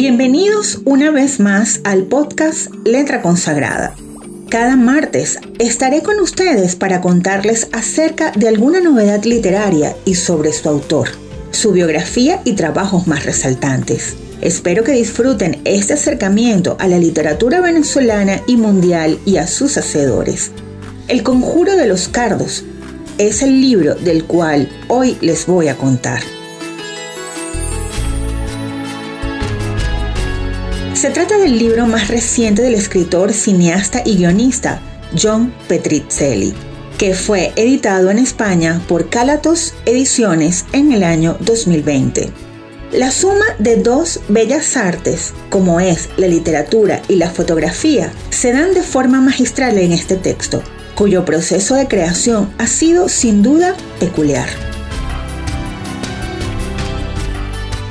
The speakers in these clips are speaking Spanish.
Bienvenidos una vez más al podcast Letra Consagrada. Cada martes estaré con ustedes para contarles acerca de alguna novedad literaria y sobre su autor, su biografía y trabajos más resaltantes. Espero que disfruten este acercamiento a la literatura venezolana y mundial y a sus hacedores. El conjuro de los cardos es el libro del cual hoy les voy a contar. Se trata del libro más reciente del escritor, cineasta y guionista John Petrizzelli, que fue editado en España por Calatos Ediciones en el año 2020. La suma de dos bellas artes, como es la literatura y la fotografía, se dan de forma magistral en este texto, cuyo proceso de creación ha sido sin duda peculiar.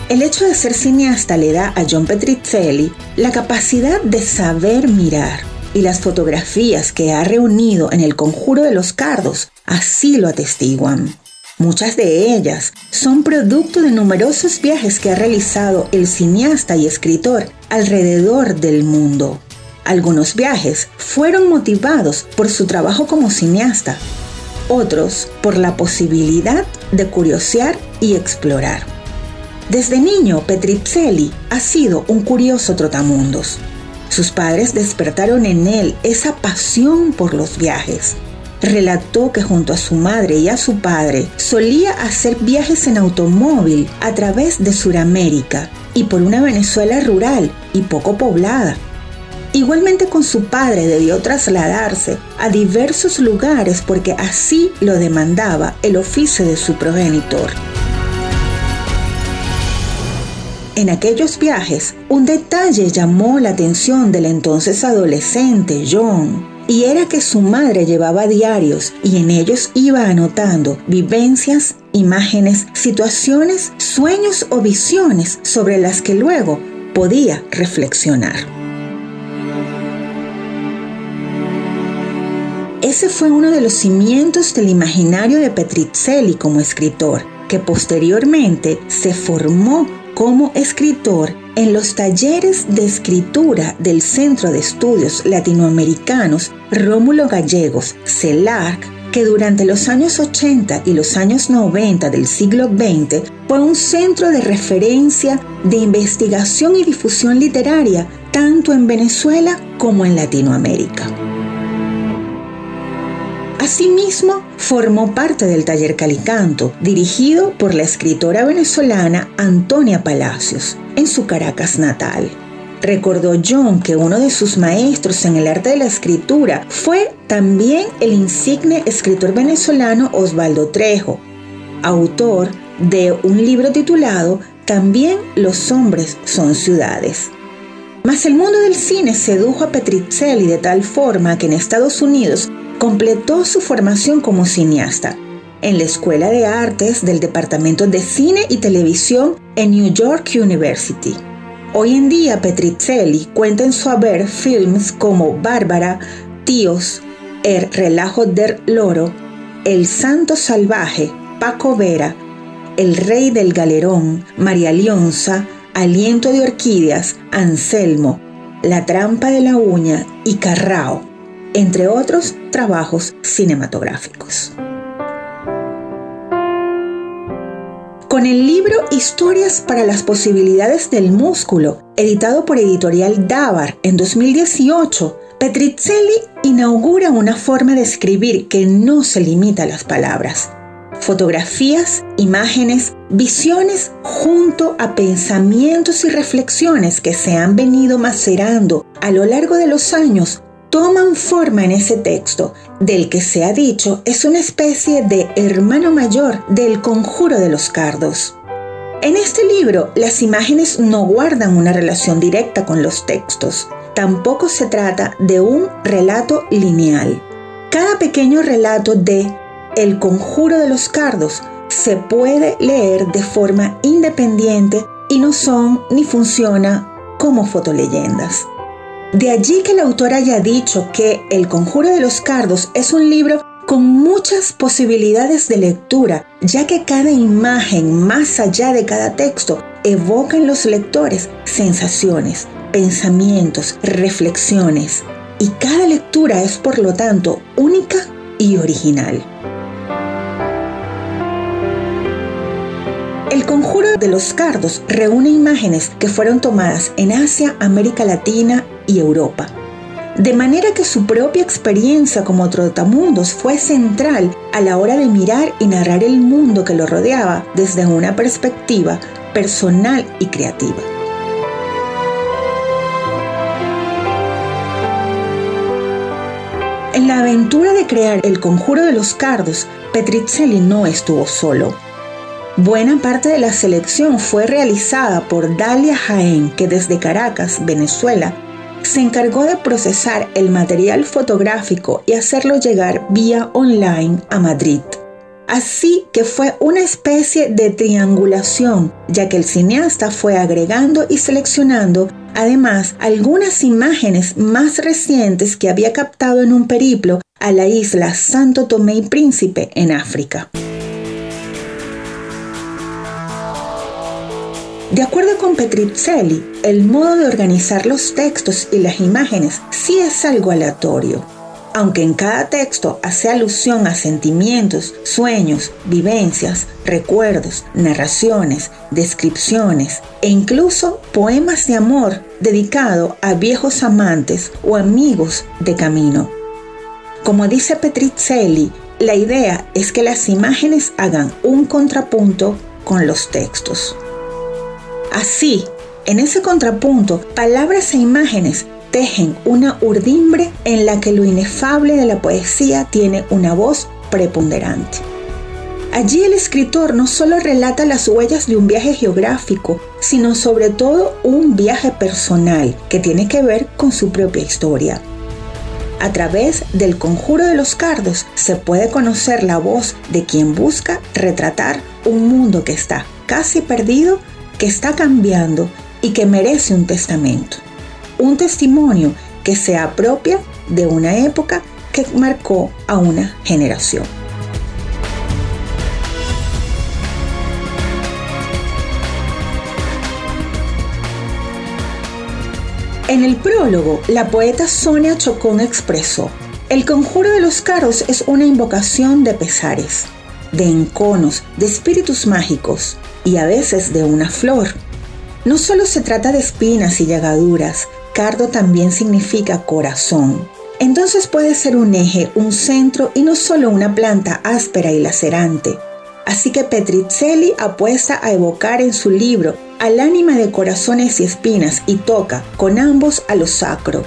El hecho de ser cineasta le da a John Petrizzelli la capacidad de saber mirar y las fotografías que ha reunido en el Conjuro de los Cardos así lo atestiguan. Muchas de ellas son producto de numerosos viajes que ha realizado el cineasta y escritor alrededor del mundo. Algunos viajes fueron motivados por su trabajo como cineasta, otros por la posibilidad de curiosear y explorar. Desde niño, Petrizzelli ha sido un curioso trotamundos. Sus padres despertaron en él esa pasión por los viajes. Relató que junto a su madre y a su padre solía hacer viajes en automóvil a través de Sudamérica y por una Venezuela rural y poco poblada. Igualmente con su padre debió trasladarse a diversos lugares porque así lo demandaba el oficio de su progenitor. En aquellos viajes, un detalle llamó la atención del entonces adolescente John, y era que su madre llevaba diarios y en ellos iba anotando vivencias, imágenes, situaciones, sueños o visiones sobre las que luego podía reflexionar. Ese fue uno de los cimientos del imaginario de Petrizzelli como escritor, que posteriormente se formó como escritor en los talleres de escritura del Centro de Estudios Latinoamericanos Rómulo Gallegos, CELAC, que durante los años 80 y los años 90 del siglo XX fue un centro de referencia de investigación y difusión literaria tanto en Venezuela como en Latinoamérica. Asimismo, formó parte del taller Calicanto, dirigido por la escritora venezolana Antonia Palacios, en su Caracas natal. Recordó John que uno de sus maestros en el arte de la escritura fue también el insigne escritor venezolano Osvaldo Trejo, autor de un libro titulado También los hombres son ciudades. Mas el mundo del cine sedujo a Petrizzelli de tal forma que en Estados Unidos completó su formación como cineasta en la Escuela de Artes del Departamento de Cine y Televisión en New York University. Hoy en día Petrizzelli cuenta en su haber films como Bárbara, Tíos, El relajo del loro, El santo salvaje, Paco Vera, El rey del galerón, María Lionza, Aliento de orquídeas, Anselmo, La trampa de la uña y Carrao entre otros trabajos cinematográficos. Con el libro Historias para las posibilidades del músculo, editado por Editorial Davar en 2018, Petrizzelli inaugura una forma de escribir que no se limita a las palabras. Fotografías, imágenes, visiones junto a pensamientos y reflexiones que se han venido macerando a lo largo de los años toman forma en ese texto, del que se ha dicho es una especie de hermano mayor del conjuro de los cardos. En este libro, las imágenes no guardan una relación directa con los textos. Tampoco se trata de un relato lineal. Cada pequeño relato de El conjuro de los cardos se puede leer de forma independiente y no son ni funciona como fotoleyendas. De allí que el autor haya dicho que El Conjuro de los Cardos es un libro con muchas posibilidades de lectura, ya que cada imagen, más allá de cada texto, evoca en los lectores sensaciones, pensamientos, reflexiones, y cada lectura es por lo tanto única y original. El conjuro de los cardos reúne imágenes que fueron tomadas en Asia, América Latina Europa. De manera que su propia experiencia como trotamundos fue central a la hora de mirar y narrar el mundo que lo rodeaba desde una perspectiva personal y creativa. En la aventura de crear el conjuro de los cardos, Petricelli no estuvo solo. Buena parte de la selección fue realizada por Dalia Jaén, que desde Caracas, Venezuela, se encargó de procesar el material fotográfico y hacerlo llegar vía online a Madrid. Así que fue una especie de triangulación, ya que el cineasta fue agregando y seleccionando además algunas imágenes más recientes que había captado en un periplo a la isla Santo Tomé y Príncipe en África. De acuerdo con Petricelli, el modo de organizar los textos y las imágenes sí es algo aleatorio aunque en cada texto hace alusión a sentimientos, sueños, vivencias, recuerdos, narraciones, descripciones e incluso poemas de amor dedicado a viejos amantes o amigos de camino. Como dice Petricelli, la idea es que las imágenes hagan un contrapunto con los textos. Así, en ese contrapunto, palabras e imágenes tejen una urdimbre en la que lo inefable de la poesía tiene una voz preponderante. Allí el escritor no solo relata las huellas de un viaje geográfico, sino sobre todo un viaje personal que tiene que ver con su propia historia. A través del conjuro de los cardos se puede conocer la voz de quien busca retratar un mundo que está casi perdido, que está cambiando y que merece un testamento un testimonio que se apropia de una época que marcó a una generación. En el prólogo, la poeta Sonia Chocón expresó, el conjuro de los caros es una invocación de pesares, de enconos, de espíritus mágicos y a veces de una flor. No solo se trata de espinas y llagaduras, cardo también significa corazón. Entonces puede ser un eje, un centro y no solo una planta áspera y lacerante. Así que Petricelli apuesta a evocar en su libro al ánima de corazones y espinas y toca con ambos a lo sacro,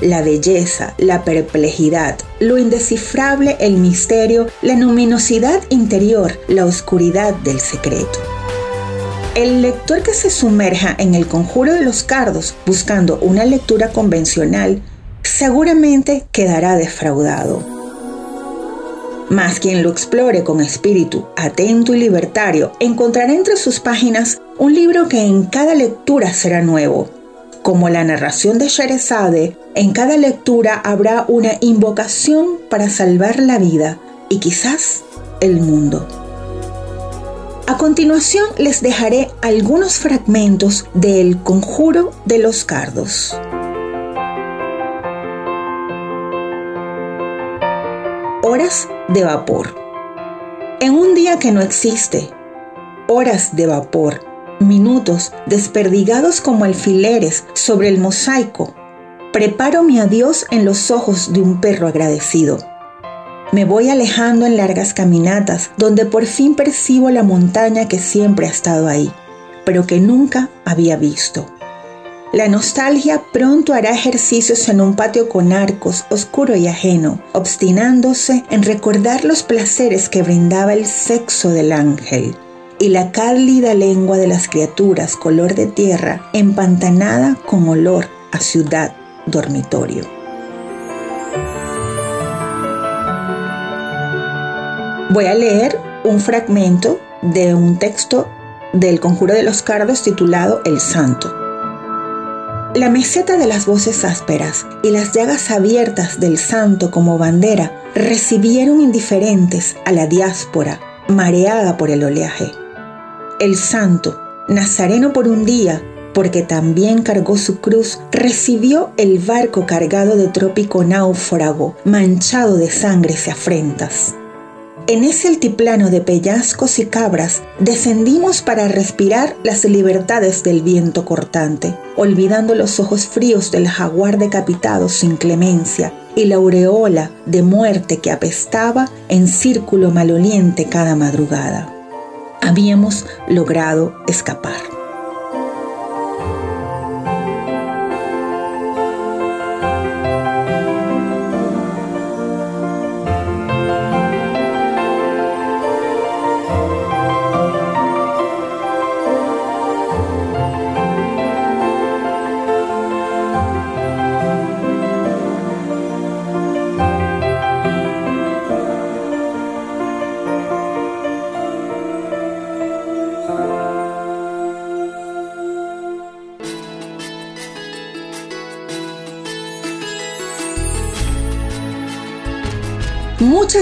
la belleza, la perplejidad, lo indescifrable, el misterio, la luminosidad interior, la oscuridad del secreto. El lector que se sumerja en el conjuro de los cardos buscando una lectura convencional seguramente quedará defraudado. Más quien lo explore con espíritu atento y libertario encontrará entre sus páginas un libro que en cada lectura será nuevo. Como la narración de Sherezade, en cada lectura habrá una invocación para salvar la vida y quizás el mundo. A continuación les dejaré algunos fragmentos del Conjuro de los Cardos. Horas de vapor. En un día que no existe, horas de vapor, minutos desperdigados como alfileres sobre el mosaico, preparo mi adiós en los ojos de un perro agradecido me voy alejando en largas caminatas, donde por fin percibo la montaña que siempre ha estado ahí, pero que nunca había visto. La nostalgia pronto hará ejercicios en un patio con arcos, oscuro y ajeno, obstinándose en recordar los placeres que brindaba el sexo del ángel y la cálida lengua de las criaturas color de tierra empantanada con olor a ciudad dormitorio. Voy a leer un fragmento de un texto del Conjuro de los Cardos titulado El Santo. La meseta de las voces ásperas y las llagas abiertas del santo como bandera recibieron indiferentes a la diáspora mareada por el oleaje. El santo, Nazareno por un día, porque también cargó su cruz, recibió el barco cargado de trópico náufrago, manchado de sangres y afrentas. En ese altiplano de pellazcos y cabras descendimos para respirar las libertades del viento cortante, olvidando los ojos fríos del jaguar decapitado sin clemencia y la aureola de muerte que apestaba en círculo maloliente cada madrugada. Habíamos logrado escapar.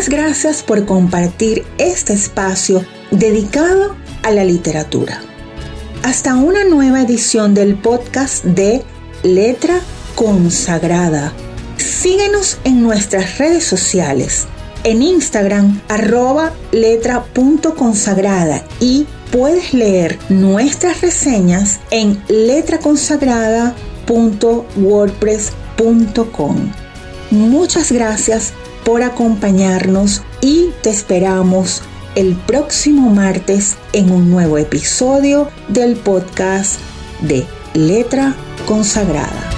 Muchas gracias por compartir este espacio dedicado a la literatura. Hasta una nueva edición del podcast de Letra Consagrada. Síguenos en nuestras redes sociales, en Instagram arroba letra.consagrada y puedes leer nuestras reseñas en letraconsagrada.wordpress.com. Muchas gracias por acompañarnos y te esperamos el próximo martes en un nuevo episodio del podcast de Letra Consagrada.